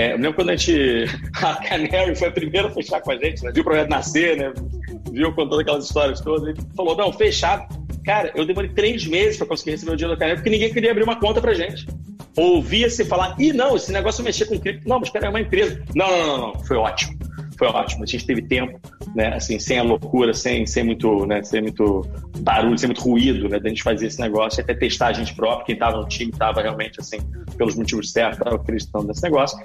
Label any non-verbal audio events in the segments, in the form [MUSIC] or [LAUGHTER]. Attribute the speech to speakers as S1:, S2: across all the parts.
S1: É, quando a gente. [LAUGHS] A Canary foi a primeira a fechar com a gente, né? Viu o projeto nascer, né? Viu contando aquelas histórias todas. Ele falou: não, fechar. Cara, eu demorei três meses para conseguir receber o dinheiro da Canary porque ninguém queria abrir uma conta pra gente. Ouvia-se falar: ih, não, esse negócio mexer com cripto. Não, mas cara, é uma empresa. Não, não, não, não. Foi ótimo foi ótimo. A gente teve tempo, né, assim, sem a loucura, sem, sem muito, né, sem muito barulho, sem muito ruído, né, da gente fazer esse negócio, até testar a gente próprio, quem estava no time estava realmente, assim, pelos motivos certos, estava acreditando nesse negócio.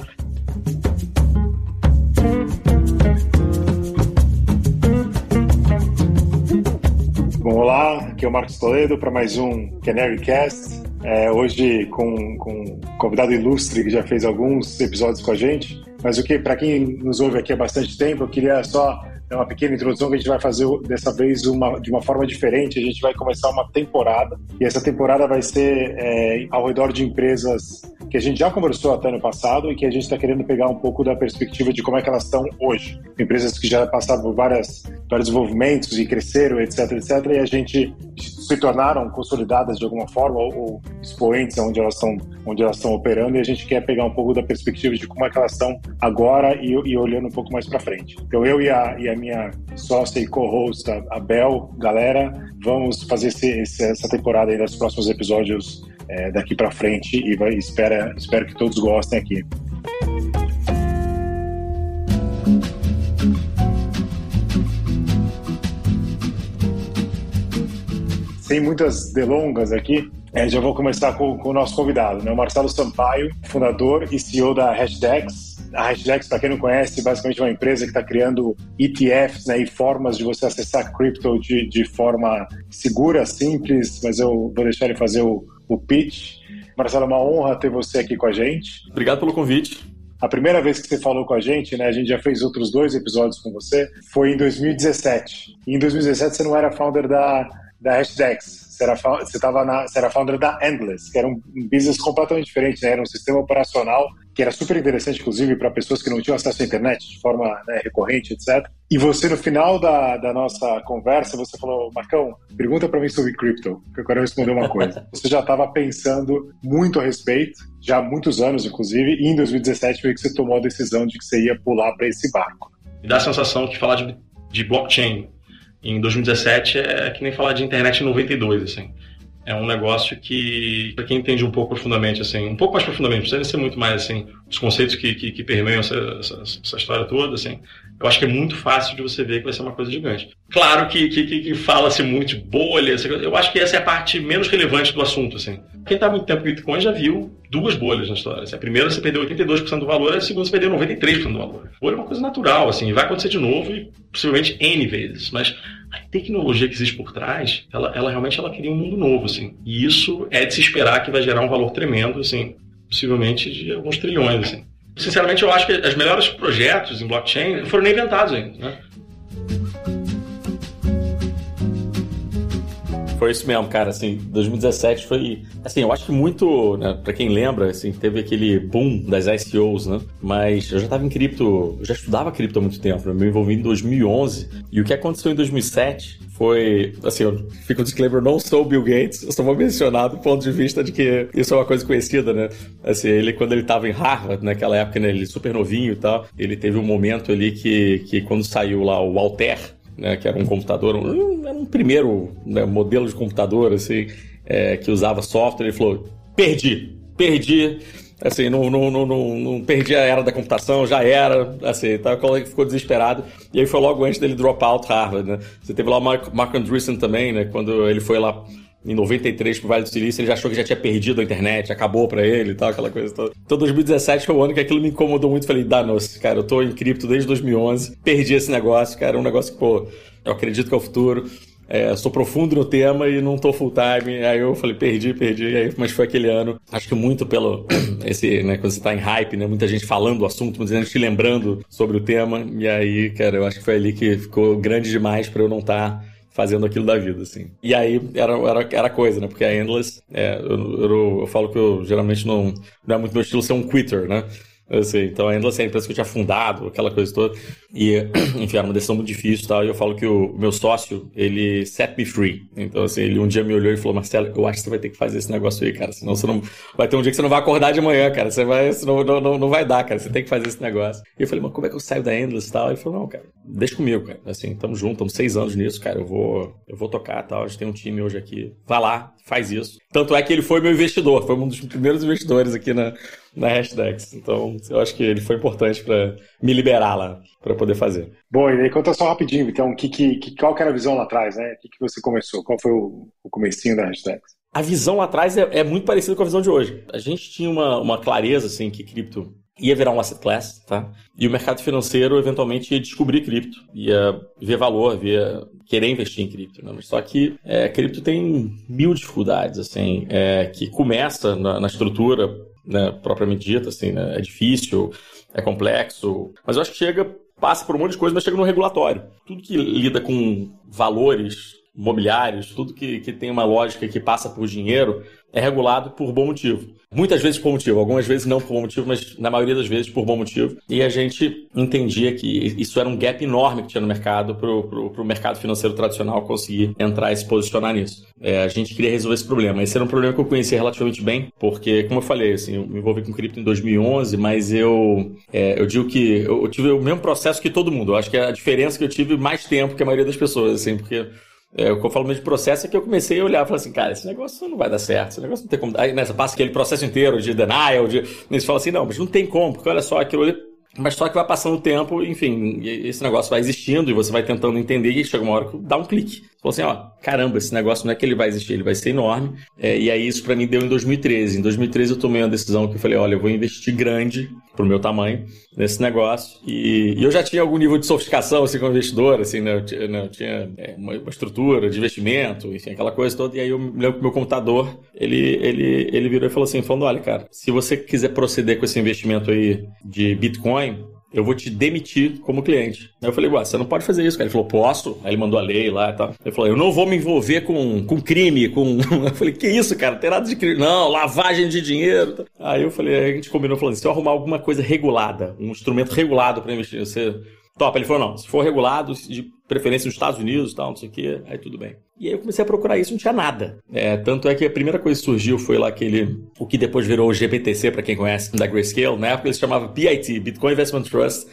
S2: Bom, olá, aqui é o Marcos Toledo para mais um Canary Cast. É, hoje com, com um convidado ilustre que já fez alguns episódios com a gente. Mas o que, para quem nos ouve aqui há bastante tempo, eu queria só dar uma pequena introdução que a gente vai fazer dessa vez uma, de uma forma diferente. A gente vai começar uma temporada e essa temporada vai ser é, ao redor de empresas que a gente já conversou até no passado e que a gente está querendo pegar um pouco da perspectiva de como é que elas estão hoje. Empresas que já passaram por várias, vários desenvolvimentos e cresceram, etc, etc, e a gente se tornaram consolidadas de alguma forma ou, ou expoentes onde elas estão onde elas estão operando e a gente quer pegar um pouco da perspectiva de como é que elas estão agora e, e olhando um pouco mais para frente. Então eu e a, e a minha sócia e co-host, a Bel, galera, vamos fazer esse, esse, essa temporada aí nos próximos episódios é, daqui para frente e vai, espera, espero que todos gostem aqui. Sem muitas delongas aqui, é, já vou começar com, com, o nosso convidado, né? o Marcelo Sampaio, fundador e CEO da Hashdex. A Hashdex, para quem não conhece, basicamente é uma empresa que está criando ETFs né, e formas de você acessar cripto de, de forma segura, simples, mas eu vou deixar ele fazer o, o pitch. Marcelo, é uma honra ter você aqui com a gente.
S3: Obrigado pelo convite.
S2: A primeira vez que você falou com a gente, né, a gente já fez outros dois episódios com você, foi em 2017. E em 2017 você não era founder da, da Hashdex, era, você, tava na, você era founder da Endless, que era um, business completamente diferente, né? era um sistema operacional que era super interessante, inclusive, para pessoas que não tinham acesso à internet de forma né, recorrente, etc. E você, no final da, da nossa conversa, você falou, Marcão, pergunta para mim sobre cripto, que eu quero responder uma coisa. [LAUGHS] você já estava pensando muito a respeito, já há muitos anos, inclusive, e em 2017 foi que você tomou a decisão de que você ia pular para esse barco.
S3: Me dá a sensação que falar de, de blockchain em 2017 é que nem falar de internet em 92, assim. É um negócio que, para quem entende um pouco profundamente, assim, um pouco mais profundamente, precisa ser muito mais, assim, os conceitos que, que, que permeiam essa, essa, essa, história toda, assim, eu acho que é muito fácil de você ver que vai ser uma coisa gigante. Claro que, que, que fala-se muito de bolha, eu acho que essa é a parte menos relevante do assunto, assim. Quem está muito tempo com Bitcoin já viu duas bolhas na história. Assim, a primeira você perdeu 82% do valor, a segunda você perdeu 93% do valor. Bolha é uma coisa natural, assim, vai acontecer de novo e possivelmente N vezes, mas tecnologia que existe por trás, ela, ela realmente ela cria um mundo novo, assim. E isso é de se esperar que vai gerar um valor tremendo, assim, possivelmente de alguns trilhões, assim. Sinceramente, eu acho que os melhores projetos em blockchain foram nem inventados ainda, né?
S1: Foi isso mesmo, cara. Assim, 2017 foi. Assim, eu acho que muito, né, pra quem lembra, assim, teve aquele boom das ICOs, né? Mas eu já tava em cripto, eu já estudava cripto há muito tempo, né? Me envolvi em 2011. E o que aconteceu em 2007 foi. Assim, eu fico um disclaimer: não sou o Bill Gates, eu só vou mencionar do ponto de vista de que isso é uma coisa conhecida, né? Assim, ele, quando ele tava em Harvard, naquela época, né, ele super novinho e tal, ele teve um momento ali que, que quando saiu lá o Alter, né, que era um computador, um, era um primeiro né, modelo de computador, assim, é, que usava software, ele falou: perdi, perdi assim, não, não, não, não, perdi a era da computação, já era, assim, tá, ficou desesperado. E aí foi logo antes dele drop out Harvard, né? Você teve lá o Mark, Mark Andreessen também, né? Quando ele foi lá em 93 pro Vale do Silício, ele já achou que já tinha perdido a internet, acabou para ele e tal, aquela coisa toda. Então 2017 foi o ano que aquilo me incomodou muito. Falei, danos, cara, eu tô em cripto desde 2011, perdi esse negócio, cara, é um negócio que, pô, eu acredito que é o futuro. É, sou profundo no tema e não tô full time. Aí eu falei, perdi, perdi. Aí, mas foi aquele ano. Acho que muito pelo [CLEARS THROAT] esse, né, quando você tá em hype, né, muita gente falando do assunto, muita gente lembrando sobre o tema. E aí, cara, eu acho que foi ali que ficou grande demais para eu não estar tá fazendo aquilo da vida, assim. E aí era, era, era coisa, né? Porque a Endless, é, eu, eu, eu, falo que eu geralmente não, não é muito meu estilo ser um quitter, né? Assim, então a Endless era a empresa que eu tinha fundado, aquela coisa toda. E, [CLEARS THROAT] enfim, era uma decisão muito difícil e tal. E eu falo que o meu sócio, ele set me free. Então, assim, ele um dia me olhou e falou, Marcelo, eu acho que você vai ter que fazer esse negócio aí, cara. Senão você não. Vai ter um dia que você não vai acordar de manhã, cara. Você vai. Senão não, não, não vai dar, cara. Você tem que fazer esse negócio. E eu falei, mas como é que eu saio da Endless e tal? Ele falou, não, cara, deixa comigo, cara. Assim, tamo junto, estamos seis anos nisso, cara. Eu vou, eu vou tocar tal. A gente tem um time hoje aqui. Vai lá, faz isso. Tanto é que ele foi meu investidor, foi um dos primeiros investidores aqui na, na Hashdex. Então, eu acho que ele foi importante para me liberar lá, para poder fazer.
S2: Bom, e aí conta só rapidinho, então, que, que, qual que era a visão lá atrás, né? O que, que você começou? Qual foi o, o comecinho da Hashdex?
S1: A visão lá atrás é, é, muito parecida com a visão de hoje. A gente tinha uma, uma clareza, assim, que cripto ia virar um asset class, tá? E o mercado financeiro eventualmente ia descobrir cripto, ia ver valor, ia querer investir em cripto. Né? Só que é, cripto tem mil dificuldades, assim, é, que começa na, na estrutura né, propriamente dita, assim, né? É difícil, é complexo, mas eu acho que chega, passa por um monte de coisa, mas chega no regulatório. Tudo que lida com valores imobiliários, tudo que, que tem uma lógica que passa por dinheiro, é regulado por bom motivo. Muitas vezes por bom motivo, algumas vezes não por bom motivo, mas na maioria das vezes por bom motivo. E a gente entendia que isso era um gap enorme que tinha no mercado para o mercado financeiro tradicional conseguir entrar e se posicionar nisso. É, a gente queria resolver esse problema. Esse era um problema que eu conhecia relativamente bem, porque, como eu falei, assim, eu me envolvi com cripto em 2011, mas eu, é, eu digo que eu tive o mesmo processo que todo mundo. Eu acho que a diferença que eu tive mais tempo que a maioria das pessoas, assim, porque é, o que eu falo mesmo de processo é que eu comecei a olhar e falar assim, cara, esse negócio não vai dar certo, esse negócio não tem como. Aí nessa passa aquele processo inteiro de denial, de. Eles falam assim, não, mas não tem como, porque olha só, aquilo ali mas só que vai passando o tempo, enfim, esse negócio vai existindo e você vai tentando entender e chega uma hora que dá um clique. Fala assim, ó, caramba, esse negócio não é que ele vai existir, ele vai ser enorme. É, e aí isso para mim deu em 2013. Em 2013 eu tomei uma decisão que eu falei, olha, eu vou investir grande pro meu tamanho nesse negócio. E, e eu já tinha algum nível de sofisticação, assim, como investidor, assim, né? Eu tinha, né? eu tinha é, uma, uma, estrutura de investimento, enfim, aquela coisa toda. E aí eu me lembro que meu computador, ele, ele, ele virou e falou assim, falando, olha, cara, se você quiser proceder com esse investimento aí de Bitcoin, eu vou te demitir como cliente. Aí eu falei, ué, você não pode fazer isso, cara. Ele falou, posso? Aí ele mandou a lei lá e tal. Ele falou, eu não vou me envolver com, com crime, com. [LAUGHS] Eu falei, que isso, cara? Não tem nada de crime. Não, lavagem de dinheiro. Aí eu falei, a gente combinou falando, se eu arrumar alguma coisa regulada, um instrumento regulado para investir, você Top. Ele falou, não, se for regulado, de preferência nos Estados Unidos e tal, não sei o quê, aí tudo bem. E aí eu comecei a procurar isso, não tinha nada. É, tanto é que a primeira coisa que surgiu foi lá aquele, o que depois virou o GBTC, para quem conhece, da Grayscale. Na época ele se chamava BIT, Bitcoin Investment Trust,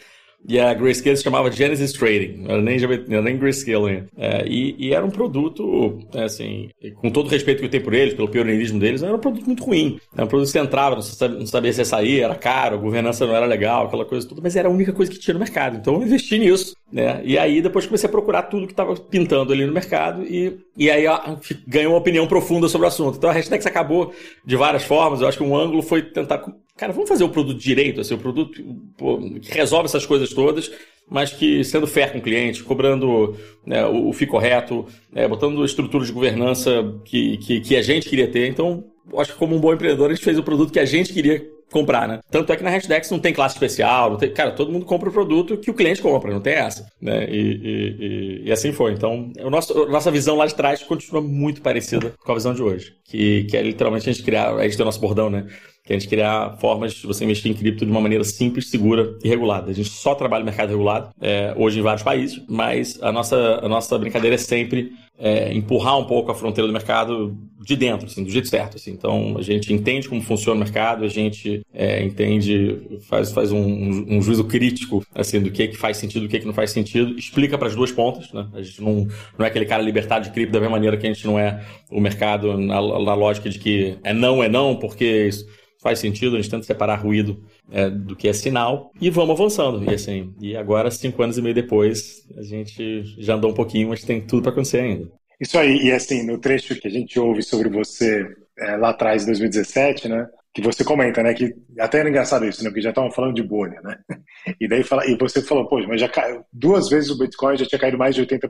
S1: e a Grayscale se chamava Genesis Trading, não era nem, era nem Grayscale ainda. É, e, e, era um produto, é, assim, com todo o respeito que eu tenho por eles, pelo pioneirismo deles, era um produto muito ruim. Era um produto que você entrava, não sabia, não sabia se ia sair, era caro, a governança não era legal, aquela coisa toda, mas era a única coisa que tinha no mercado. Então eu investi nisso. Né? E aí depois comecei a procurar tudo que estava pintando ali no mercado e, e aí ó, ganhou uma opinião profunda sobre o assunto. Então a hashtag acabou de várias formas. Eu acho que um ângulo foi tentar cara, vamos fazer o produto direito, assim, o produto pô, que resolve essas coisas todas, mas que sendo fair com o cliente, cobrando né, o, o FII correto, né, botando estrutura de governança que, que, que a gente queria ter. Então, acho que como um bom empreendedor, a gente fez o produto que a gente queria comprar, né? Tanto é que na Hashdex não tem classe especial, não tem, cara, todo mundo compra o produto que o cliente compra, não tem essa, né? E, e, e, e assim foi. Então, o nosso, a nossa visão lá de trás continua muito parecida com a visão de hoje, que, que é literalmente a gente criar, a gente tem o nosso bordão, né? que a gente criar formas de você investir em cripto de uma maneira simples, segura e regulada. A gente só trabalha no mercado regulado, é, hoje em vários países, mas a nossa, a nossa brincadeira é sempre é, empurrar um pouco a fronteira do mercado de dentro, assim, do jeito certo. Assim. Então, a gente entende como funciona o mercado, a gente é, entende, faz, faz um, um, juízo crítico assim, do que, é que faz sentido, do que, é que não faz sentido, explica para as duas pontas. Né? A gente não, não é aquele cara libertado de cripto da mesma maneira que a gente não é o mercado na, na lógica de que é não, é não, porque isso faz sentido, a gente tenta separar ruído é, do que é sinal e vamos avançando. E assim, e agora, cinco anos e meio depois, a gente já andou um pouquinho, mas tem tudo para acontecer ainda.
S2: Isso aí, e assim, no trecho que a gente ouve sobre você é, lá atrás, em 2017, né? Que você comenta, né? Que até era engraçado isso, né? Porque já estavam falando de bolha, né? E daí fala, e você falou, pô, mas já caiu, duas vezes o Bitcoin já tinha caído mais de 80%.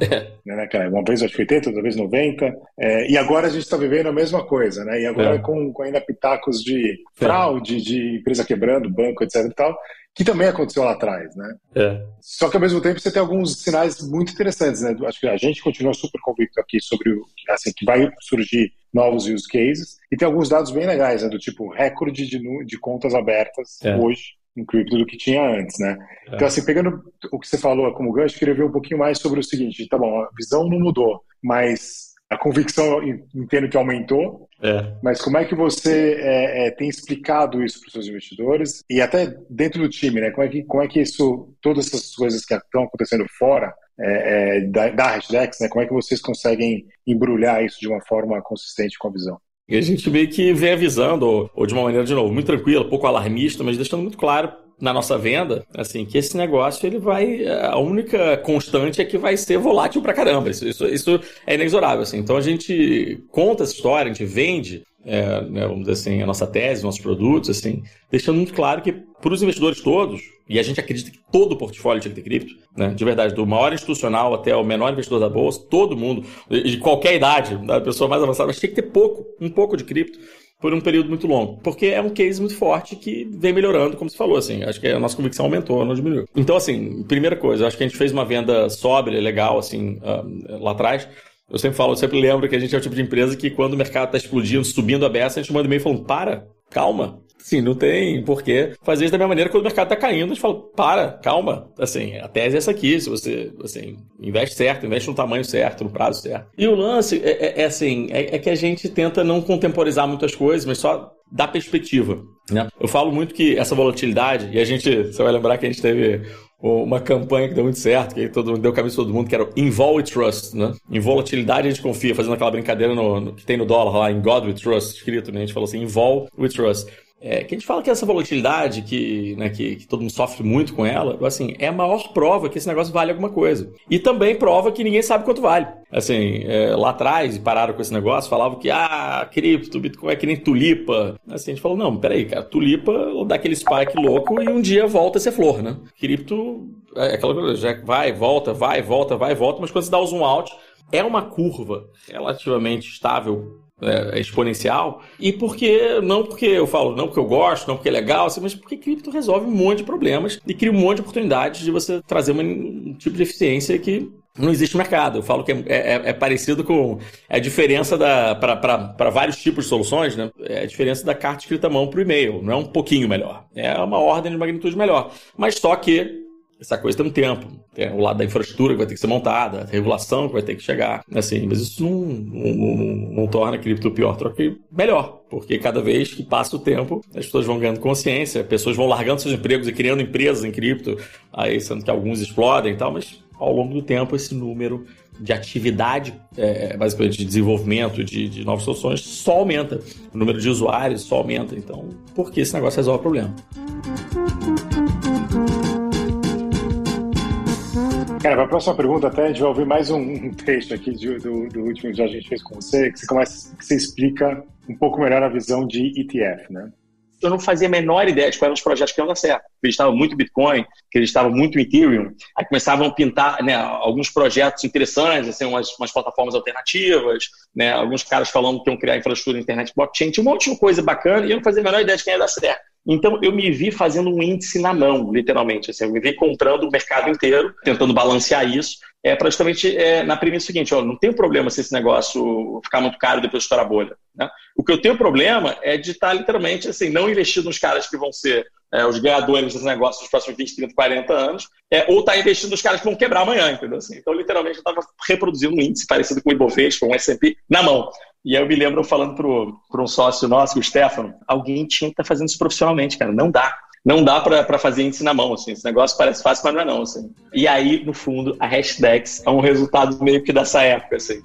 S2: [LAUGHS] É. Né, cara? Uma vez acho que 80, outra vez 90. É, e agora a gente está vivendo a mesma coisa, né? E agora é. com, com, ainda pitacos de fraude, de empresa quebrando, banco, etc e tal que também aconteceu lá atrás, né? É. Só que ao mesmo tempo você tem alguns sinais muito interessantes, né? Acho que a gente continua super convicto aqui sobre o assim que vai surgir novos use cases. E tem alguns dados bem legais, né? Do tipo recorde de, de contas abertas é. hoje em cripto do que tinha antes, né? É. Então, assim, pegando o que você falou como gancho, queria ver um pouquinho mais sobre o seguinte, tá bom, a visão não mudou, mas a convicção entendo que aumentou, é. mas como é que você é, é, tem explicado isso para os seus investidores e até dentro do time, né? Como é que, como é que isso, todas essas coisas que estão acontecendo fora é, é, da, da né? Como é que vocês conseguem embrulhar isso de uma forma consistente com a visão?
S1: E a gente meio que vem avisando, ou, ou de uma maneira, de novo, muito tranquila, pouco alarmista, mas deixando muito claro na nossa venda, assim, que esse negócio ele vai. A única constante é que vai ser volátil pra caramba. Isso, isso, isso é inexorável. Assim. Então a gente conta essa história, a gente vende, é, né, vamos dizer assim, a nossa tese, nossos produtos, assim, deixando muito claro que para os investidores todos, e a gente acredita que todo o portfólio tinha que ter cripto, né? De verdade, do maior institucional até o menor investidor da bolsa, todo mundo, de qualquer idade, da pessoa mais avançada, mas tinha que ter pouco, um pouco de cripto por um período muito longo. Porque é um case muito forte que vem melhorando, como você falou, assim. Acho que a nossa convicção aumentou, não diminuiu. Então, assim, primeira coisa, acho que a gente fez uma venda sóbria, legal, assim, uh, lá atrás. Eu sempre falo, eu sempre lembro que a gente é o tipo de empresa que quando o mercado está explodindo, subindo a beça, a gente manda e-mail falando, para, calma. Sim, não tem porquê fazer isso da mesma maneira quando o mercado está caindo. A gente fala, para, calma. Assim, a tese é essa aqui. Se você, assim, investe certo, investe no tamanho certo, no prazo certo. E o lance é, é, é assim, é, é, que a gente tenta não contemporizar muitas coisas, mas só dar perspectiva. Né? Eu falo muito que essa volatilidade, e a gente, você vai lembrar que a gente teve uma campanha que deu muito certo, que todo, deu cabeça todo mundo, que era o Involve We Trust, né? Em volatilidade a gente confia, fazendo aquela brincadeira no, no, que tem no dólar lá, em God We Trust, escrito, né? A gente falou assim, Involve We Trust. É, que a gente fala que essa volatilidade, que, né, que, que, todo mundo sofre muito com ela, assim, é a maior prova que esse negócio vale alguma coisa. E também prova que ninguém sabe quanto vale. Assim, é, lá atrás, pararam com esse negócio, falavam que, ah, cripto, Bitcoin é que nem tulipa. Assim, a gente falou, não, peraí, cara, tulipa dá aquele spike louco e um dia volta a ser flor, né? Cripto é aquela coisa, já vai, volta, vai, volta, vai, volta, mas quando você dá o zoom out, é uma curva relativamente estável é, exponencial. E porque, não porque eu falo, não porque eu gosto, não porque é legal, assim, mas porque cripto resolve um monte de problemas e cria um monte de oportunidades de você trazer uma, um tipo de eficiência que não existe mercado. Eu falo que é, é, é parecido com a diferença para vários tipos de soluções, né? É a diferença da carta escrita à mão para o e-mail. Não é um pouquinho melhor. É uma ordem de magnitude melhor. Mas só que essa coisa tem um tempo. Tem o lado da infraestrutura que vai ter que ser montada, a regulação que vai ter que chegar. Assim, mas isso não, não, não, não torna a cripto pior, troca melhor. Porque cada vez que passa o tempo, as pessoas vão ganhando consciência, pessoas vão largando seus empregos e criando empresas em cripto, aí sendo que alguns explodem e tal, mas ao longo do tempo esse número de atividade, é, basicamente de desenvolvimento de, de novas soluções, só aumenta. O número de usuários só aumenta. Então, por que esse negócio resolve o problema?
S2: Cara, para a próxima pergunta, até a gente vai ouvir mais um, trecho aqui de, do, do, último que a gente fez com você, que você, começa, que você explica um pouco melhor a visão de ETF, né?
S4: eu não fazia a menor ideia de quais eram os projetos que iam dar certo. Estavam muito Bitcoin, estavam muito Ethereum, aí começavam a pintar né, alguns projetos interessantes, assim, umas, umas plataformas alternativas, né, alguns caras falando que iam criar infraestrutura internet blockchain, tinha um monte de coisa bacana e eu não fazia a menor ideia de quem ia dar certo. Então, eu me vi fazendo um índice na mão, literalmente. Assim, eu me vi comprando o mercado inteiro, tentando balancear isso, é para justamente é, na premissa seguinte: ó, não tem problema se esse negócio ficar muito caro e depois estourar a bolha. Né? O que eu tenho problema é de estar, literalmente, assim, não investindo nos caras que vão ser é, os ganhadores desse negócio nos próximos 20, 30, 40 anos, é, ou estar investindo nos caras que vão quebrar amanhã, entendeu? Assim, então, literalmente, eu estava reproduzindo um índice parecido com o Ibovespa, um S&P, na mão. E aí eu me lembro falando para um sócio nosso, o Stefano, alguém tinha que estar tá fazendo isso profissionalmente, cara. Não dá. Não dá para fazer índice na mão, assim. Esse negócio parece fácil, mas não é não, assim. E aí, no fundo, a Hashdex é um resultado meio que dessa época, assim.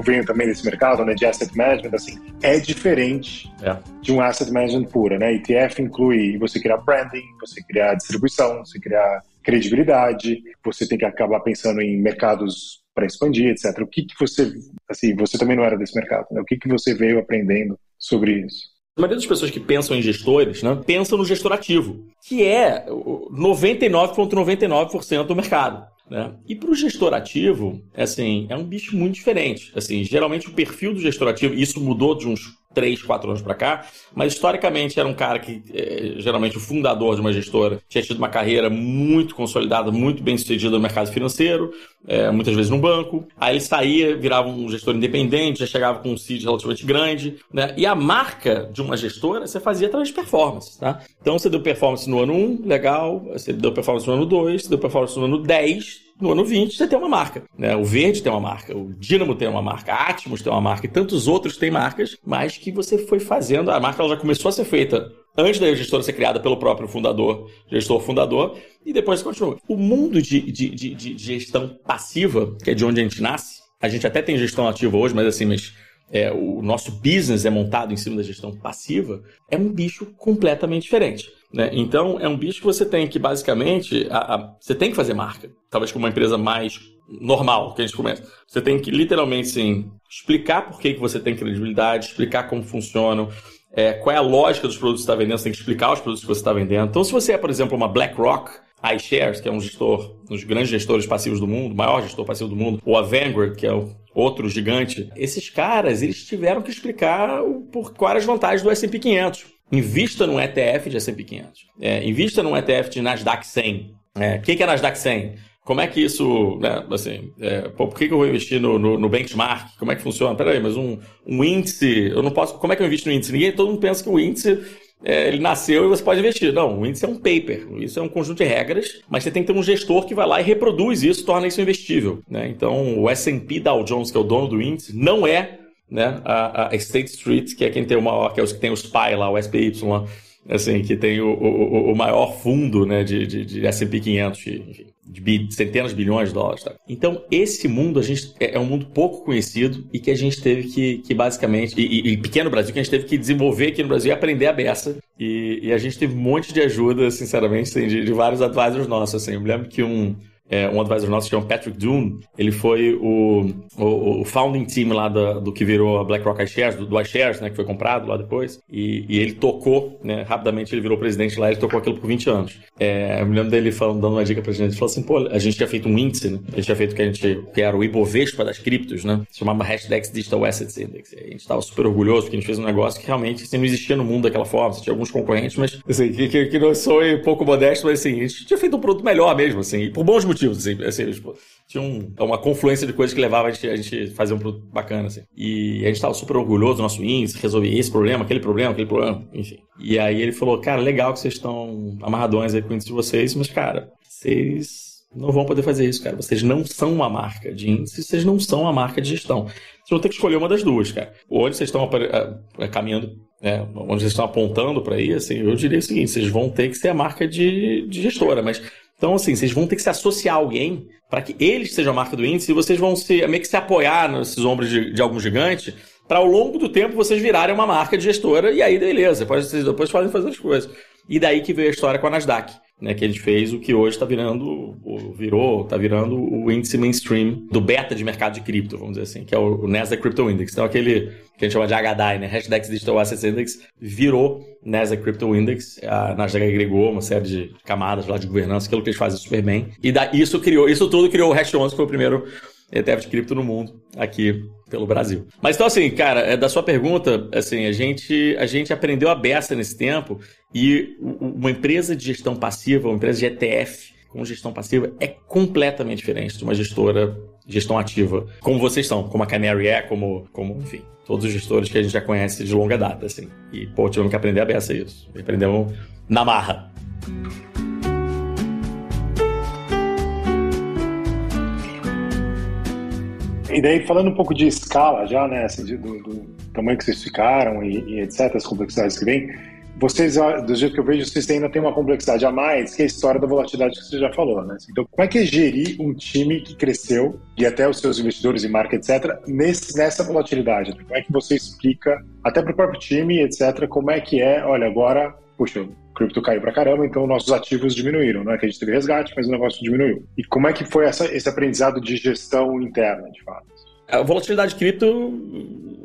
S2: eu venho também desse mercado, né, de asset management, assim, é diferente é. de um asset management pura, né? ETF inclui você criar branding, você criar distribuição, você criar credibilidade, você tem que acabar pensando em mercados para expandir, etc. O que, que você, assim, você também não era desse mercado, né? O que, que você veio aprendendo sobre isso?
S1: A maioria das pessoas que pensam em gestores, né, pensam no gestor ativo, que é 99,99% ,99 do mercado. Né? E para o gestor ativo, assim, é um bicho muito diferente. Assim, geralmente o perfil do gestor ativo, isso mudou de uns três, quatro anos para cá, mas historicamente era um cara que, é, geralmente, o fundador de uma gestora, tinha tido uma carreira muito consolidada, muito bem sucedida no mercado financeiro, é, muitas vezes no banco. Aí ele saía, virava um gestor independente, já chegava com um seed relativamente grande, né? E a marca de uma gestora você fazia através de performance, tá? Então você deu performance no ano 1, legal, você deu performance no ano 2, você deu performance no ano 10, no ano 20 você tem uma marca. Né? O Verde tem uma marca, o Dynamo tem uma marca, a Atmos tem uma marca e tantos outros têm marcas, mas que você foi fazendo. A marca ela já começou a ser feita antes da gestora ser criada pelo próprio fundador, gestor fundador, e depois continua. O mundo de, de, de, de gestão passiva, que é de onde a gente nasce, a gente até tem gestão ativa hoje, mas assim, mas é, o nosso business é montado em cima da gestão passiva, é um bicho completamente diferente. Né? Então, é um bicho que você tem que, basicamente, a, a, você tem que fazer marca. Talvez com uma empresa mais normal que a gente começa. Você tem que, literalmente, sim, explicar por que, que você tem credibilidade, explicar como funcionam, é, qual é a lógica dos produtos que você está vendendo, você tem que explicar os produtos que você está vendendo. Então, se você é, por exemplo, uma BlackRock, iShares, que é um gestor, um dos grandes gestores passivos do mundo, o maior gestor passivo do mundo, ou a Vanguard, que é o outro gigante, esses caras, eles tiveram que explicar o, por quais as vantagens do S&P 500. Invista num ETF de S&P 500. É, invista num ETF de Nasdaq 100. É, o que é Nasdaq 100? Como é que isso, né, assim, é, pô, por que, que eu vou investir no, no, no, benchmark? Como é que funciona? Peraí, mas um, um índice, eu não posso, como é que eu invisto no índice? Ninguém, todo mundo pensa que o índice é, ele nasceu e você pode investir. Não, o índice é um paper, isso é um conjunto de regras, mas você tem que ter um gestor que vai lá e reproduz isso, torna isso investível. Né? Então, o S&P Dow Jones, que é o dono do índice, não é né, a, a State Street, que é quem tem o maior, que é os que tem o SPY lá, o SPY assim, que tem o, o, o maior fundo né, de, de, de S&P 500, enfim, de bi, centenas de bilhões de dólares. Tá? Então, esse mundo a gente, é, é, um mundo pouco conhecido e que a gente teve que, que basicamente, e, e, pequeno Brasil, que a gente teve que desenvolver aqui no Brasil e aprender a beça. E, e a gente teve um monte de ajuda, sinceramente, assim, de, de vários advisors nossos. Assim. Eu me lembro que um, é, um advisor nosso chama Patrick Doon, ele foi o, o, o founding team lá do, do, que virou a BlackRock iShares, do, do iShares, né, que foi comprado lá depois, e, e, ele tocou, né, rapidamente ele virou presidente lá, ele tocou aquilo por 20 anos. É, eu me lembro dele falando, dando uma dica pra gente, ele falou assim, pô, a gente tinha feito um índice, né, a gente tinha feito o que a gente, que era o Ibovespa das criptos, né, se chamava Hashtag Digital Assets Index, a gente estava super orgulhoso porque a gente fez um negócio que realmente assim, não existia no mundo daquela forma, tinha alguns concorrentes, mas assim, que, que, que não sou pouco modesto, mas assim, a gente tinha feito um produto melhor mesmo, assim, por bons motivos, assim, assim tipo, tinha um, uma confluência de coisas que levava a gente, a gente fazer um produto bacana, assim. E a gente estava super orgulhoso do nosso índice, resolver esse problema, aquele problema, aquele problema, enfim. E aí ele falou, cara, legal que vocês estão amarradões aí com o índice de vocês, mas, cara, vocês não vão poder fazer isso, cara. Vocês não são uma marca de índice, vocês não são uma marca de gestão. Vocês vão ter que escolher uma das duas, cara. Onde vocês estão caminhando, né, onde vocês estão apontando para ir, assim, eu diria o seguinte: vocês vão ter que ser a marca de, de gestora, mas então, assim, vocês vão ter que se associar a alguém para que eles sejam a marca do índice e vocês vão se, meio que se apoiar nesses ombros de, de algum gigante para ao longo do tempo vocês virarem uma marca de gestora e aí beleza, depois vocês depois podem fazer as coisas. E daí que veio a história com a Nasdaq né, que a gente fez o que hoje está virando, virou, está virando o índice mainstream do beta de mercado de cripto, vamos dizer assim, que é o Nasdaq Crypto Index. Então, aquele que a gente chama de HDI, né, Hashtag Digital Assets Index, virou Nasdaq Crypto Index. A Nasdaq agregou uma série de camadas lá de governança, aquilo que eles fazem super bem. E da, isso criou, isso tudo criou o Hash 11, que foi o primeiro ETF de cripto no mundo, aqui pelo Brasil. Mas então, assim, cara, é, da sua pergunta, assim, a gente, a gente aprendeu a beça nesse tempo e uma empresa de gestão passiva, uma empresa de ETF com gestão passiva é completamente diferente de uma gestora gestão ativa, como vocês são, como a Canary é, como, como enfim, todos os gestores que a gente já conhece de longa data, assim. E, pô, tivemos que aprender a beça isso. Aprendemos na marra.
S2: E daí, falando um pouco de escala já, né, assim, do, do, tamanho que vocês ficaram e, e, etc., as complexidades que vem, vocês, do jeito que eu vejo, vocês ainda têm uma complexidade a mais, que é a história da volatilidade que você já falou, né? Então, como é que é gerir um time que cresceu e até os seus investidores e marca, etc., nesse, nessa volatilidade? Como é que você explica, até para o próprio time, etc., como é que é, olha, agora, puxa, o cripto caiu para caramba, então nossos ativos diminuíram. Não é que a gente teve resgate, mas o negócio diminuiu. E como é que foi essa, esse aprendizado de gestão interna, de fato?
S1: A volatilidade de cripto,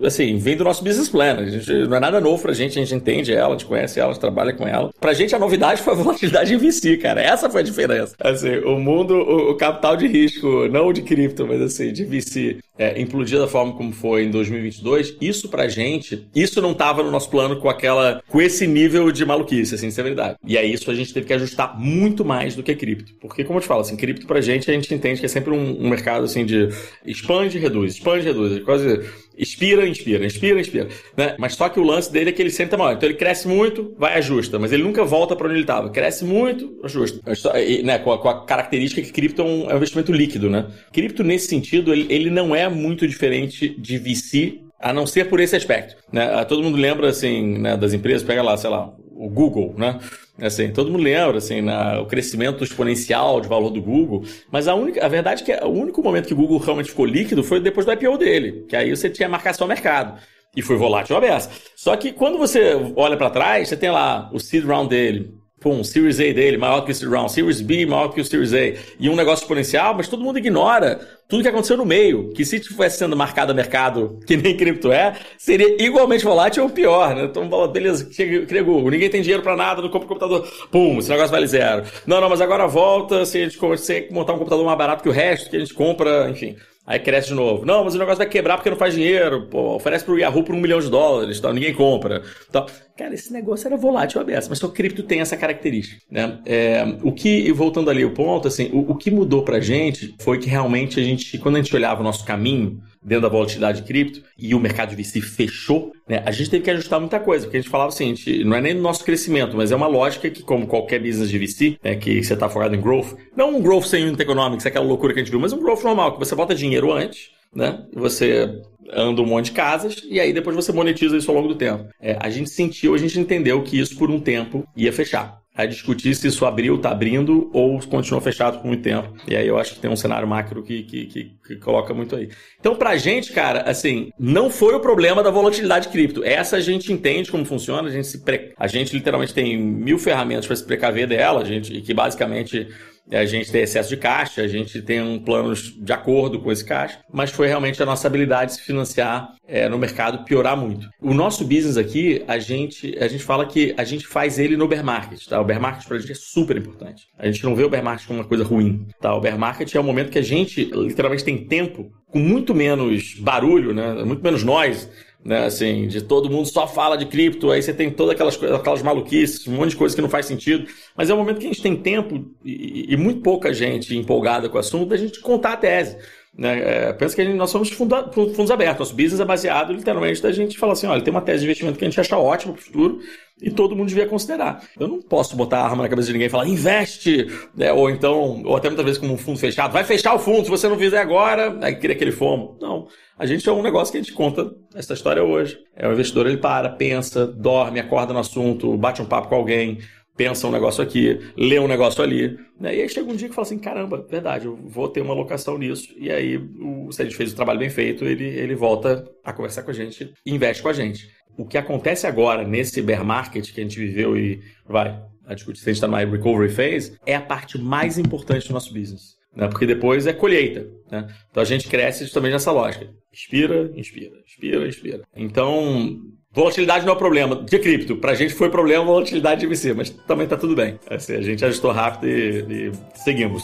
S1: assim, vem do nosso business plan. A gente, não é nada novo pra gente, a gente entende ela, a gente conhece ela, a gente trabalha com ela. Pra gente, a novidade foi a volatilidade em VC, cara. Essa foi a diferença. Assim, o mundo, o, o capital de risco, não de cripto, mas assim, de VC, é, implodir da forma como foi em 2022, isso pra gente, isso não tava no nosso plano com aquela, com esse nível de maluquice, assim, isso verdade. E aí isso a gente teve que ajustar muito mais do que cripto. Porque, como eu te falo, assim, cripto pra gente, a gente entende que é sempre um, um mercado, assim, de expande, reduz, expande, reduz, quase Inspira, inspira, inspira, inspira. Né? Mas só que o lance dele é que ele sempre tá maior. Então ele cresce muito, vai ajusta, mas ele nunca volta para onde ele estava. Cresce muito, ajusta. E, né, com, a, com, a, característica que cripto é um, é um, investimento líquido, né? Cripto, nesse sentido, ele, ele não é muito diferente de VC, a não ser por esse aspecto. Né? Ah, todo mundo lembra, assim, né, das empresas, pega lá, sei lá, o Google, né? Assim, todo mundo lembra assim, na, o crescimento exponencial de valor do Google, mas a, única, a verdade é que o único momento que o Google realmente ficou líquido foi depois do IPO dele, que aí você tinha marcação ao mercado. E foi volátil a beça. Só que quando você olha para trás, você tem lá o seed round dele, pum, Series A dele maior que o Series Round, Series B maior que o Series A, e um negócio exponencial, mas todo mundo ignora tudo que aconteceu no meio, que se tivesse sendo marcado a mercado, [LAUGHS] que nem cripto é, seria igualmente volátil ou pior, né? Então, beleza, chega, Google, ninguém tem dinheiro para nada, não compra computador, pum, esse negócio vale zero. Não, não, mas agora volta, se a gente consegue montar um computador mais barato que o resto, que a gente compra, enfim. Aí cresce de novo. Não, mas o negócio vai quebrar porque não faz dinheiro. Pô, oferece pro Yahoo por um milhão de dólares, tal, ninguém compra. Então, cara, esse negócio era volátil aberto, mas só cripto tem essa característica. Né? É, o que, voltando ali o ponto, assim, o, o que mudou pra gente foi que realmente a gente, quando a gente olhava o nosso caminho, dentro da volatilidade de cripto e o mercado de VC fechou, né, a gente teve que ajustar muita coisa, porque a gente falava assim, gente, não é nem no nosso crescimento, mas é uma lógica que, como qualquer business de VC, né, que você está focado em growth, não um growth sem unit economics, aquela loucura que a gente viu, mas um growth normal, que você bota dinheiro antes, né, você anda um monte de casas e aí depois você monetiza isso ao longo do tempo. É, a gente sentiu, a gente entendeu que isso por um tempo ia fechar a discutir se isso abriu, está abrindo ou continua fechado por muito tempo. E aí eu acho que tem um cenário macro que, que, que, que coloca muito aí. Então, pra gente, cara, assim, não foi o problema da volatilidade cripto. Essa a gente entende como funciona, a gente, se pre... a gente literalmente tem mil ferramentas para se precaver dela, a gente, que basicamente a gente tem excesso de caixa, a gente tem um plano de acordo com esse caixa, mas foi realmente a nossa habilidade de se financiar é, no mercado piorar muito. O nosso business aqui, a gente, a gente fala que a gente faz ele no bear market, tá? O bear market pra gente é super importante. A gente não vê o bear market como uma coisa ruim, tá? O bear market é o momento que a gente literalmente tem tempo com muito menos barulho, né? Muito menos nós né? Assim, de todo mundo só fala de cripto, aí você tem todas aquelas, aquelas maluquices, um monte de coisa que não faz sentido. Mas é um momento que a gente tem tempo e, e muito pouca gente empolgada com o assunto da gente contar a tese. Né? É, pensa que gente, nós somos funda, fundos abertos. Nosso business é baseado literalmente da gente falar assim: olha, tem uma tese de investimento que a gente acha ótima para o futuro e todo mundo devia considerar. Eu não posso botar a arma na cabeça de ninguém e falar investe, né? ou então, ou até muitas vezes como um fundo fechado, vai fechar o fundo, se você não fizer agora, aí queria aquele fomo. Não. A gente é um negócio que a gente conta essa história hoje. É o investidor, ele para, pensa, dorme, acorda no assunto, bate um papo com alguém, pensa um negócio aqui, lê um negócio ali. Né? E aí chega um dia que fala assim: caramba, verdade, eu vou ter uma alocação nisso. E aí, o, se a gente fez o trabalho bem feito, ele, ele volta a conversar com a gente e investe com a gente. O que acontece agora nesse bear market que a gente viveu e vai a discutir se a gente está numa recovery phase, é a parte mais importante do nosso business né? porque depois é colheita. Né? Então a gente cresce justamente nessa lógica. Inspira, inspira, inspira, inspira. Então, volatilidade não é problema de cripto. Para a gente foi problema volatilidade de VC, mas também está tudo bem. Assim, a gente ajustou rápido e, e seguimos.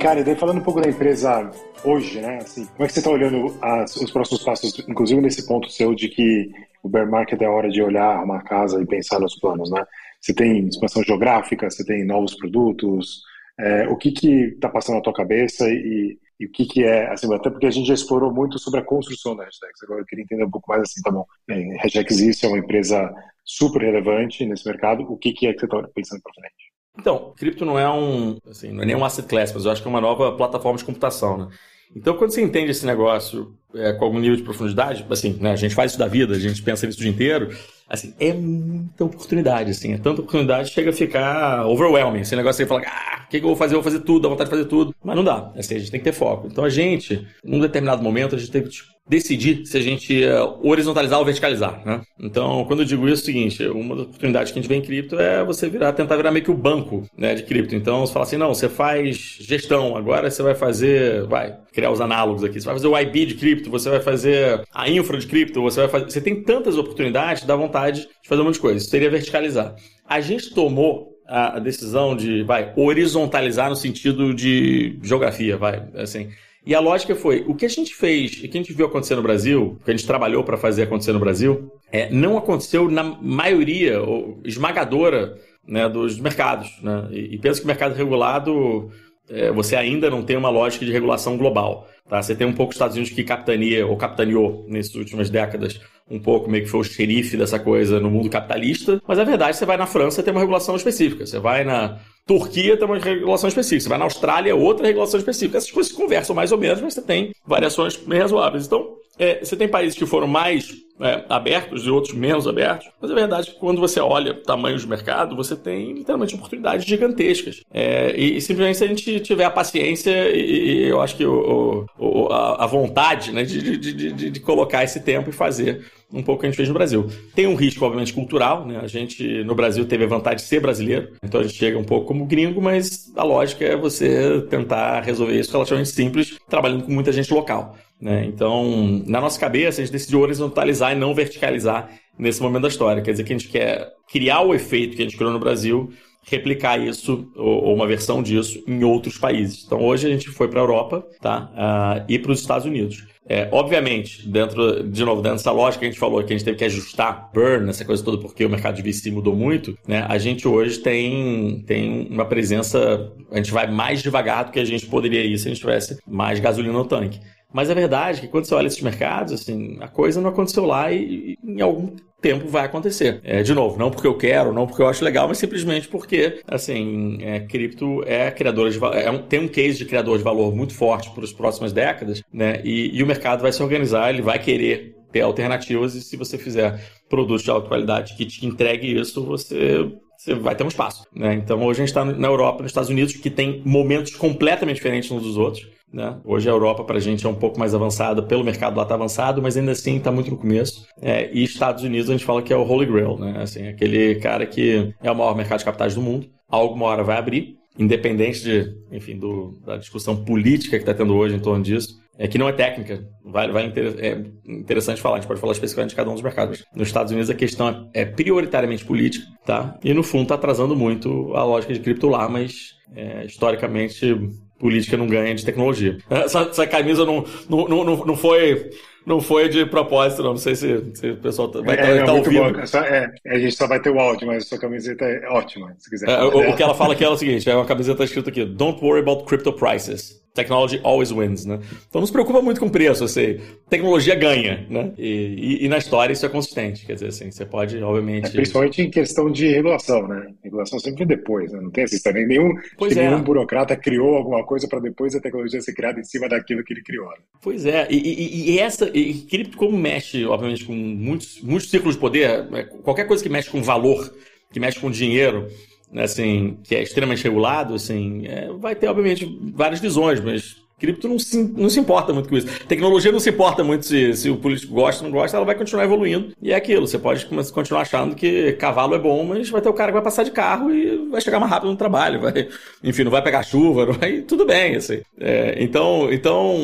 S2: Cara, e daí falando um pouco da empresa hoje, né? Assim, como é que você está olhando as, os próximos passos, inclusive nesse ponto seu de que o bear market é hora de olhar uma casa e pensar nos planos, né? Você tem expansão geográfica, você tem novos produtos, é, o que está passando na tua cabeça e, e, o que que é, assim, até porque a gente já explorou muito sobre a construção da Hashtags, agora eu queria entender um pouco mais assim, tá bom, bem, Hashtags isso é uma empresa super relevante nesse mercado, o que que é que você está pensando para frente?
S1: Então, cripto não é um, assim, não é nem um asset class, mas eu acho que é uma nova plataforma de computação, né? Então, quando você entende esse negócio é, com algum nível de profundidade, assim, né, a gente faz isso da vida, a gente pensa nisso o dia inteiro, assim, é muita oportunidade, assim, é tanta oportunidade chega a ficar overwhelming, esse negócio aí fala, ah, o que, que, eu vou fazer? Eu vou fazer tudo, dá vontade de fazer tudo, mas não dá, assim, a gente tem que ter foco. Então, a gente, num determinado momento, a gente que tipo, decidir se a gente ia horizontalizar ou verticalizar, né? Então, quando eu digo isso, é o seguinte, uma das oportunidades que a gente vê em cripto é você virar, tentar virar meio que o banco, né, de cripto. Então, você fala assim, não, você faz gestão, agora você vai fazer, vai, criar os análogos aqui, você vai fazer o IB de cripto, você vai fazer a infra de cripto, você vai fazer, você tem tantas oportunidades, dá vontade de fazer um monte de coisa. Isso seria verticalizar. A gente tomou a decisão de, vai, horizontalizar no sentido de geografia, vai, assim. E a lógica foi, o que a gente fez e que a gente viu acontecer no Brasil, que a gente trabalhou para fazer acontecer no Brasil, é, não aconteceu na maioria ou esmagadora né, dos mercados. Né? E, e penso que o mercado regulado, é, você ainda não tem uma lógica de regulação global. Tá? Você tem um pouco os Estados Unidos que capitania ou capitaneou nessas últimas décadas um pouco meio que foi o xerife dessa coisa no mundo capitalista, mas a verdade você vai na França tem uma regulação específica, você vai na Turquia tem uma regulação específica, você vai na Austrália outra regulação específica. Essas coisas conversam mais ou menos, mas você tem variações bem razoáveis. Então, é, você tem países que foram mais é, abertos e outros menos abertos, mas a verdade é que quando você olha o tamanho de mercado, você tem literalmente oportunidades gigantescas. É, e, e, simplesmente se a gente tiver a paciência e, e eu acho que o, o, a, a, vontade né, de, de, de, de, colocar esse tempo e fazer um pouco que a gente fez no Brasil. Tem um risco, obviamente, cultural, né? A gente no Brasil teve a vantagem de ser brasileiro, então a gente chega um pouco como gringo, mas a lógica é você tentar resolver isso relativamente simples, trabalhando com muita gente local. Né? Então, na nossa cabeça, a gente decidiu horizontalizar e não verticalizar nesse momento da história. Quer dizer que a gente quer criar o efeito que a gente criou no Brasil, replicar isso, ou, uma versão disso, em outros países. Então, hoje a gente foi para a Europa tá? Uh, e para os Estados Unidos. É, obviamente, dentro, de novo, dentro dessa lógica que a gente falou que a gente teve que ajustar burn, essa coisa toda, porque o mercado de VC mudou muito, né? A gente hoje tem, tem uma presença, a gente vai mais devagar do que a gente poderia ir se a gente tivesse mais gasolina no tanque. Mas a verdade é que quando você olha esses mercados, assim, a coisa não aconteceu lá e, e em algum tempo vai acontecer. É, de novo, não porque eu quero, não porque eu acho legal, mas simplesmente porque, assim, é, cripto é criador de é um, tem um case de criador de valor muito forte para as próximas décadas, né? E, e o mercado vai se organizar, ele vai querer ter alternativas e se você fizer produtos de alta qualidade que te entregue isso, você você vai ter um espaço. Né? Então, hoje a gente está na Europa, nos Estados Unidos, que tem momentos completamente diferentes uns dos outros. Né? Hoje a Europa para a gente é um pouco mais avançada, pelo mercado lá está avançado, mas ainda assim está muito no começo. É, e Estados Unidos a gente fala que é o Holy Grail, né? assim, aquele cara que é o maior mercado de capitais do mundo, alguma hora vai abrir, independente de, enfim, do, da discussão política que está tendo hoje em torno disso, é, que não é técnica, vai, vai inter, é interessante falar, a gente pode falar especificamente de cada um dos mercados. Nos Estados Unidos a questão é, é prioritariamente política, tá? E no fundo está atrasando muito a lógica de cripto lá, mas é, historicamente política não ganha de tecnologia. [LAUGHS] Essa, essa camisa não, não, não, não foi não foi de propósito, não. Não sei se, se o pessoal tá, vai estar é, tá, tá ouvindo.
S2: Só, é, a gente só vai ter o áudio, mas a sua camiseta é ótima, se quiser.
S1: É, o, o, que ela fala aqui é o seguinte: é uma camiseta escrita aqui: Don't worry about crypto prices. Technology always wins, né? Então não se preocupa muito com preço, assim, tecnologia ganha, né? E, e, e, na história isso é consistente, quer dizer assim, você pode, obviamente... É,
S2: principalmente em questão de regulação, né? Regulação sempre depois, né? Não tem esse também, nenhum, pois é. nenhum burocrata criou alguma coisa para depois a tecnologia ser criada em cima daquilo que ele criou. Né?
S1: Pois é, e, e essa, e cripto como mexe, obviamente, com muitos, muitos círculos de poder, é, qualquer coisa que mexe com valor, que mexe com dinheiro, assim, que é extremamente regulado, assim, é, vai ter, obviamente, várias visões, mas cripto não se, não se importa muito com isso. Tecnologia não se importa muito se, se o político gosta ou não gosta, ela vai continuar evoluindo. E é aquilo, você pode continuar achando que cavalo é bom, mas vai ter o cara que vai passar de carro e vai chegar mais rápido no trabalho, vai, enfim, não vai pegar chuva, não vai, tudo bem, assim. É, então, então,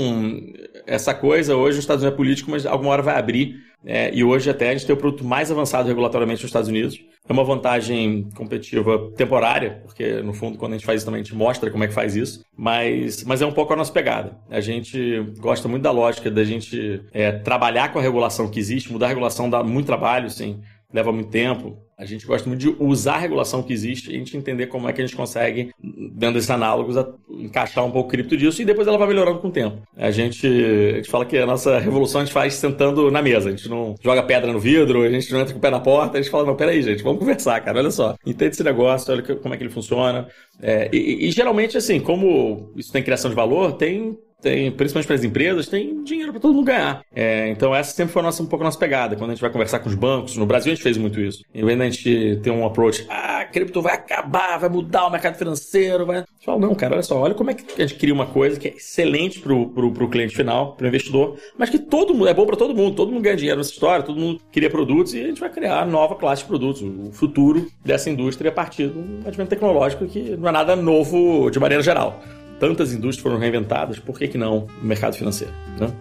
S1: essa coisa hoje os Estados Unidos é político, mas alguma hora vai abrir é, e hoje até a gente tem o produto mais avançado regulatoriamente nos Estados Unidos. É uma vantagem competitiva temporária, porque no fundo quando a gente faz isso também a gente mostra como é que faz isso, mas, mas é um pouco a nossa pegada. A gente gosta muito da lógica da gente é, trabalhar com a regulação que existe, mudar a regulação dá muito trabalho, sim, leva muito tempo. A gente gosta muito de usar a regulação que existe e a gente entender como é que a gente consegue, dentro desses análogos, encaixar um pouco o cripto disso e depois ela vai melhorando com o tempo. A gente, a gente fala que a nossa revolução a gente faz sentando na mesa. A gente não joga pedra no vidro, a gente não entra com o pé na porta, a gente fala, não, peraí, gente, vamos conversar, cara, olha só. Entende esse negócio, olha como é que ele funciona. É, e, e, geralmente, assim, como isso tem criação de valor, tem tem, principalmente para as empresas, tem dinheiro para todo mundo ganhar. É, então essa sempre foi nossa, um pouco a nossa pegada. Quando a gente vai conversar com os bancos, no Brasil a gente fez muito isso. Em vez de a gente ter um approach, ah, cripto vai acabar, vai mudar o mercado financeiro, vai... A gente fala, não, cara, olha só, olha como é que a gente cria uma coisa que é excelente pro, pro cliente final, pro investidor, mas que todo mundo, é bom para todo mundo, todo mundo ganha dinheiro nessa história, todo mundo cria produtos e a gente vai criar nova classe de produtos, o futuro dessa indústria a partir do advento tecnológico que não é nada novo de maneira geral tantas indústrias foram reinventadas, por que, que não o mercado financeiro? Né?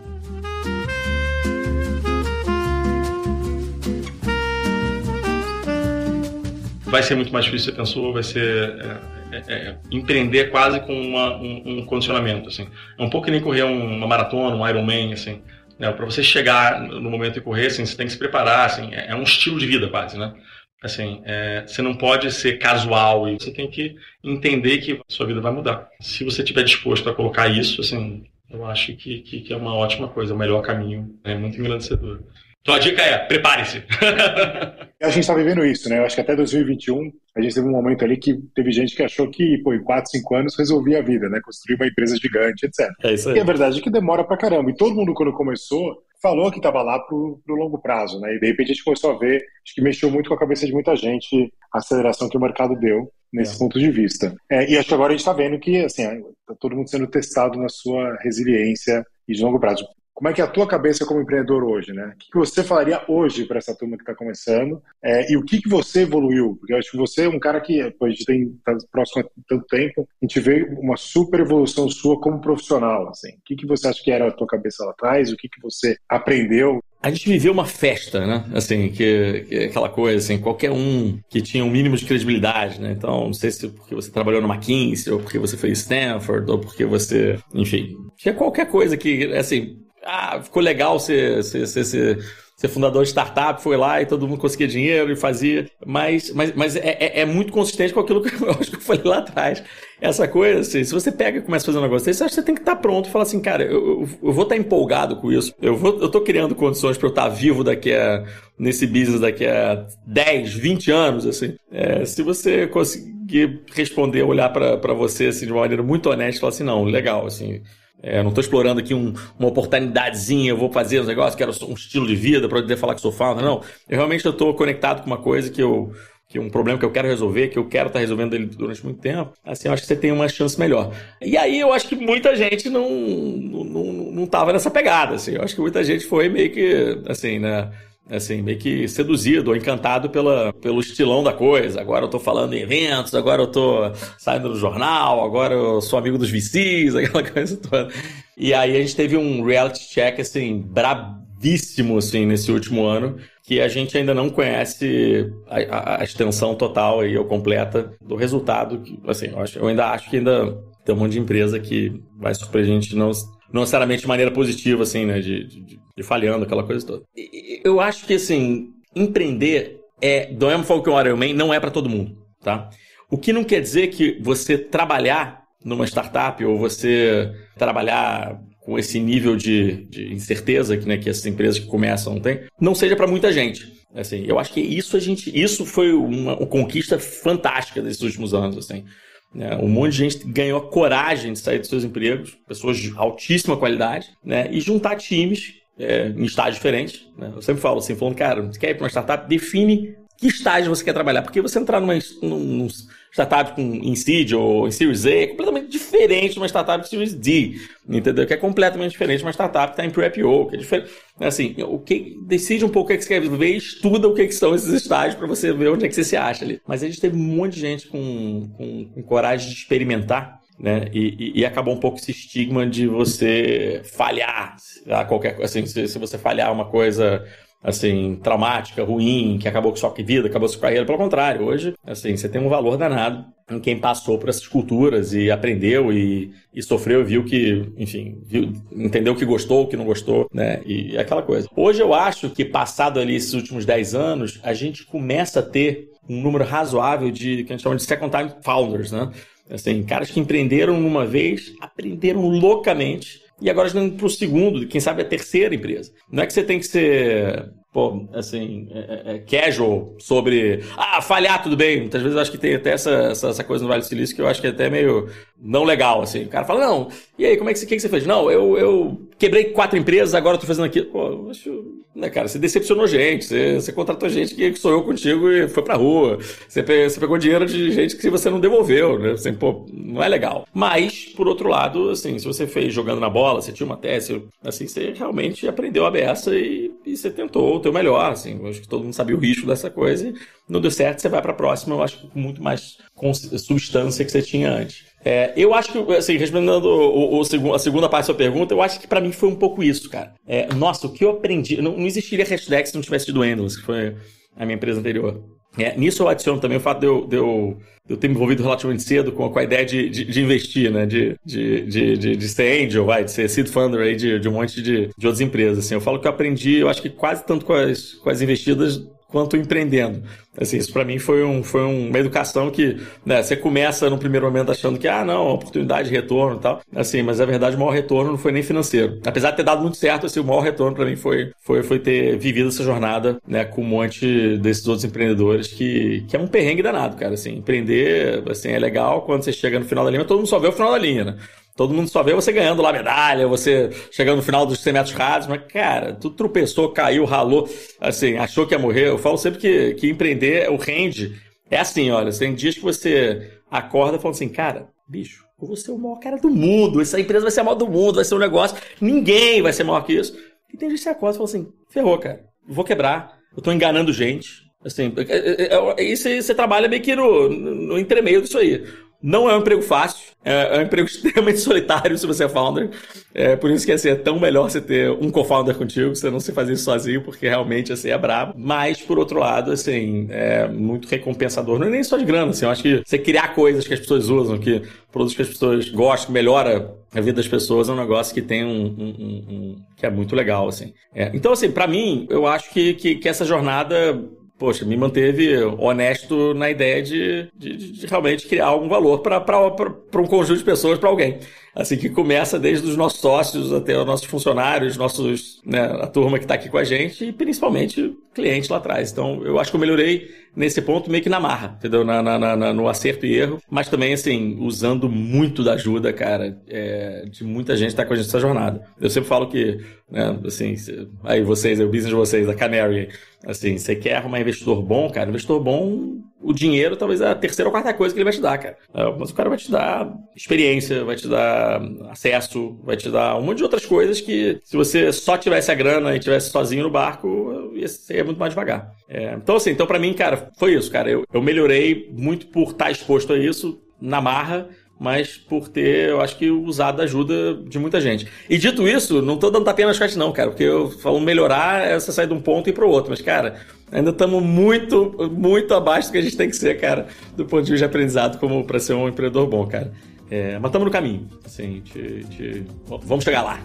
S3: Vai ser muito mais difícil, você pensou, vai ser é, é, é, empreender quase com uma, um, um, condicionamento, assim. É um pouco que nem correr uma maratona, um Ironman, assim. Né? Para você chegar no momento de correr, assim, você tem que se preparar, assim. É, é um estilo de vida quase, né? Assim, é, você não pode ser casual e você tem que entender que sua vida vai mudar. Se você estiver disposto a colocar isso, assim, eu acho que, que, que é uma ótima coisa, o melhor caminho, é muito engrandecedor. Então a dica é, prepare-se. [LAUGHS]
S2: a gente está vivendo isso, né? Eu acho que até 2021 a gente teve um momento ali que teve gente que achou que, pô, em 4, 5 anos resolvia a vida, né? Construir uma empresa gigante, etc.
S1: É isso aí.
S2: E a verdade é que demora pra caramba. E todo mundo, quando começou, falou que estava lá para o longo prazo, né? E de repente a gente começou a ver, acho que mexeu muito com a cabeça de muita gente a aceleração que o mercado deu nesse é. ponto de vista. É, e acho que agora a gente está vendo que, assim, está todo mundo sendo testado na sua resiliência e de longo prazo. Como é que é a tua cabeça como empreendedor hoje, né? O que você falaria hoje para essa turma que está começando? É, e o que, que você evoluiu? Porque eu acho que você é um cara que, pô, a tem tá próximo há tanto tempo, a gente vê uma super evolução sua como profissional, assim. O que, que você acha que era a tua cabeça lá atrás? O que, que você aprendeu?
S1: A gente viveu uma festa, né? Assim, que, que aquela coisa, assim, qualquer um que tinha um mínimo de credibilidade, né? Então, não sei se porque você trabalhou no McKinsey, ou porque você fez Stanford, ou porque você, enfim, tinha qualquer coisa que, assim, ah, ficou legal ser, ser, ser, ser, ser fundador de startup, foi lá e todo mundo conseguia dinheiro e fazia. Mas, mas, mas é, é, é muito consistente com aquilo que [LAUGHS] eu acho que eu falei lá atrás. Essa coisa, assim, se você pega e começa a fazer um negócio desse, você tem que estar pronto e falar assim, cara, eu, eu, eu vou estar empolgado com isso. Eu, vou, eu tô criando condições para eu estar vivo daqui a, nesse business daqui a 10, 20 anos, assim. É, se você conseguir responder, olhar para você assim, de uma maneira muito honesta e falar assim, não, legal, assim é, não estou explorando aqui um, uma oportunidadezinha, eu vou fazer os negócios, quero um estilo de vida para poder falar que sou founder. Não, eu realmente estou conectado com uma coisa que eu que um problema que eu quero resolver, que eu quero estar tá resolvendo ele durante muito tempo, assim, eu acho que você tem uma chance melhor. E aí eu acho que muita gente não não, não, não nessa pegada, assim. Eu acho que muita gente foi meio que, assim, né? Assim, meio que seduzido ou encantado pela, pelo estilão da coisa. Agora eu tô falando em eventos, agora eu tô saindo do jornal, agora eu sou amigo dos VCs, [LAUGHS] aquela coisa toda. E aí a gente teve um reality check, assim, bravíssimo, assim, nesse último ano, que a gente ainda não conhece a, a, a extensão total e ou completa do resultado. Que, assim, eu, acho, eu ainda acho que ainda tem um monte de empresa que vai surpreender a gente não não necessariamente de maneira positiva, assim, né? De, de, de falhando, aquela coisa toda. Eu acho que, assim, empreender é, do mesmo fogo que o Iron Man, não é para todo mundo, tá? O que não quer dizer que você trabalhar numa startup ou você trabalhar com esse nível de, de incerteza que, né, que essas empresas que começam têm, não seja para muita gente. Assim, eu acho que isso a gente, isso foi uma, uma conquista fantástica desses últimos anos, assim. Né? Um monte de gente ganhou a coragem de sair dos seus empregos, pessoas de altíssima qualidade, né? e juntar times é, em estágios diferentes. Né? Eu sempre falo assim, falando, cara, você quer ir para uma startup? Define que estágio você quer trabalhar. Porque você entrar numa, num, startup com, em seed ou em Series A é completamente diferente de uma startup de Series D, entendeu? Que é completamente diferente de uma startup que está em pre-IPO, que é diferente. Assim, o que, decide um pouco o que, é que você quer ver, estuda o que, que são esses estágios para você ver onde é que você se acha ali. Mas a gente teve um monte de gente com, com, com coragem de experimentar né? E, e, e, acabou um pouco esse estigma de você falhar a qualquer assim, se, se você falhar uma coisa assim, traumática, ruim, que acabou com sua vida, acabou com sua carreira. Pelo contrário, hoje, assim, você tem um valor danado em quem passou por essas culturas e aprendeu e, e sofreu e viu que, enfim, viu, entendeu o que gostou, o que não gostou, né? E aquela coisa. Hoje eu acho que, passado ali esses últimos 10 anos, a gente começa a ter um número razoável de, que a gente chama de second time founders, né? Assim, caras que empreenderam uma vez, aprenderam loucamente e agora estão indo para o segundo, quem sabe a terceira empresa. Não é que você tem que ser pô, assim, é, é, casual sobre, ah, falhar, tudo bem. Muitas vezes eu acho que tem até essa, essa, essa, coisa no Vale do Silício que eu acho que é até meio não legal, assim. O cara fala, não, e aí, como é que, que, que você fez? Não, eu, eu quebrei quatro empresas, agora tô fazendo aquilo. Pô, acho, né, cara, você decepcionou gente, você, você contratou gente que, eu contigo e foi pra rua. Você, você pegou dinheiro de gente que você não devolveu, né? Assim, pô, não é legal. Mas, por outro lado, assim, se você fez jogando na bola, você tinha uma tese, assim, você realmente aprendeu a beça e, e você tentou o teu melhor, assim. Eu acho que todo mundo sabia o risco dessa coisa e não deu certo, você vai pra próxima, eu acho com muito mais substância que você tinha antes. É, eu acho que, assim, respondendo o, o, a segunda parte da sua pergunta, eu acho que para mim foi um pouco isso, cara. É, nossa, o que eu aprendi. Não, não existiria hashtag se não tivesse tido Endless, que foi a minha empresa anterior. É, nisso eu adiciono também o fato de eu, de eu, de eu ter me envolvido relativamente cedo com, com a ideia de, de, de investir, né? De, de, de, de, de, ser angel, vai, de ser seed funder aí de, de um monte de, de outras empresas. Assim. Eu falo que eu aprendi, eu acho que quase tanto com as, com as investidas quanto empreendendo. Assim, isso para mim foi, um, foi uma educação que né, você começa no primeiro momento achando que, ah, não, oportunidade de retorno e tal. Assim, mas a verdade, o maior retorno não foi nem financeiro. Apesar de ter dado muito certo, assim, o maior retorno para mim foi, foi, foi ter vivido essa jornada né, com um monte desses outros empreendedores que, que é um perrengue danado, cara. Assim, empreender assim, é legal quando você chega no final da linha, todo mundo só vê o final da linha, né? Todo mundo só vê você ganhando lá medalha, você chegando no final dos 100 metros rasos, mas, cara, tu tropeçou, caiu, ralou, assim, achou que ia morrer. Eu falo sempre que, que empreender, o rende, é assim, olha, tem dias que você acorda falando assim, cara, bicho, eu vou ser o maior cara do mundo, essa empresa vai ser a maior do mundo, vai ser um negócio, ninguém vai ser maior que isso. E tem dias que você acorda e fala assim, ferrou, cara, vou quebrar, eu tô enganando gente, assim, é, é, é, isso você trabalha meio que no, no entremeio disso aí. Não é um emprego fácil, é, é um emprego [LAUGHS] extremamente solitário se você é founder. É por isso que assim, é tão melhor você ter um co-founder contigo, você não se fazer isso sozinho, porque realmente assim, é brabo. Mas, por outro lado, assim, é muito recompensador. Não é nem só de grana, assim, eu acho que você criar coisas que as pessoas usam, que produtos que as pessoas gostam, melhora a vida das pessoas, é um negócio que tem um, um, um, um que é muito legal, assim. É, então, assim, para mim, eu acho que, que, que essa jornada poxa, me manteve honesto na ideia de, de, de realmente criar algum valor para um conjunto de pessoas, para alguém. Assim, que começa desde os nossos sócios até os nossos funcionários, nossos, né, a turma que está aqui com a gente e principalmente cliente lá atrás. Então, eu acho que eu melhorei nesse ponto meio que na marra, entendeu? Na, na, na no acerto e erro, mas também, assim, usando muito da ajuda, cara, é, de muita gente que tá com a gente nessa jornada. Eu sempre falo que, né, assim, aí vocês, o business de vocês, a Canary, assim, você quer arrumar investidor bom, cara, investidor bom o dinheiro talvez é a terceira ou quarta coisa que ele vai te dar, cara. É, mas o cara vai te dar experiência, vai te dar acesso, vai te dar um monte de outras coisas que se você só tivesse a grana e tivesse sozinho no barco, ia ser muito mais devagar. É, então, assim, então para mim, cara, foi isso, cara. Eu, eu melhorei muito por estar exposto a isso na marra mas por ter, eu acho que, usado a ajuda de muita gente. E dito isso, não tô dando tapinha nas costas não, cara, porque eu falo melhorar é você sair de um ponto e ir pro outro, mas, cara, ainda estamos muito, muito abaixo do que a gente tem que ser, cara, do ponto de vista de aprendizado como para ser um empreendedor bom, cara. É, mas estamos no caminho, assim, de, de... vamos chegar lá.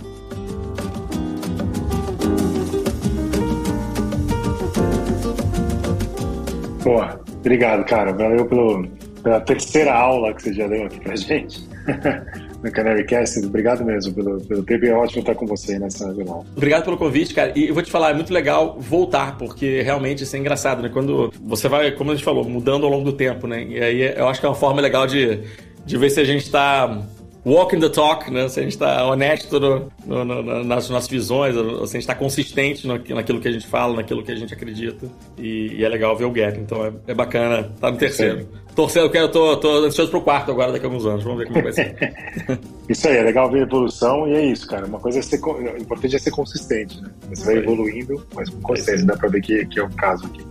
S2: Boa, obrigado, cara. Valeu pelo, pela terceira aula que você já deu aqui pra gente. [LAUGHS] no Canary. Obrigado mesmo pelo, pelo tempo é ótimo estar com você nessa jornada.
S1: Obrigado pelo convite, cara. E eu vou te falar, é muito legal voltar, porque realmente isso é engraçado, né? Quando você vai, como a gente falou, mudando ao longo do tempo, né? E aí eu acho que é uma forma legal de, de ver se a gente está walking the talk, né? Se a gente está honesto no, no, no, nas nossas visões, se a gente está consistente naquilo que a gente fala, naquilo que a gente acredita. E, e é legal ver o gap. Então é, é bacana estar tá no terceiro. Sim. Torcendo, eu tô, tô ansioso pro quarto agora daqui a alguns anos. Vamos ver como vai ser. [LAUGHS]
S2: isso aí, é legal ver a evolução e é isso, cara. Uma coisa é ser. O importante é ser consistente, né? Você vai evoluindo, mas com consistência, dá pra ver que, que é o caso aqui.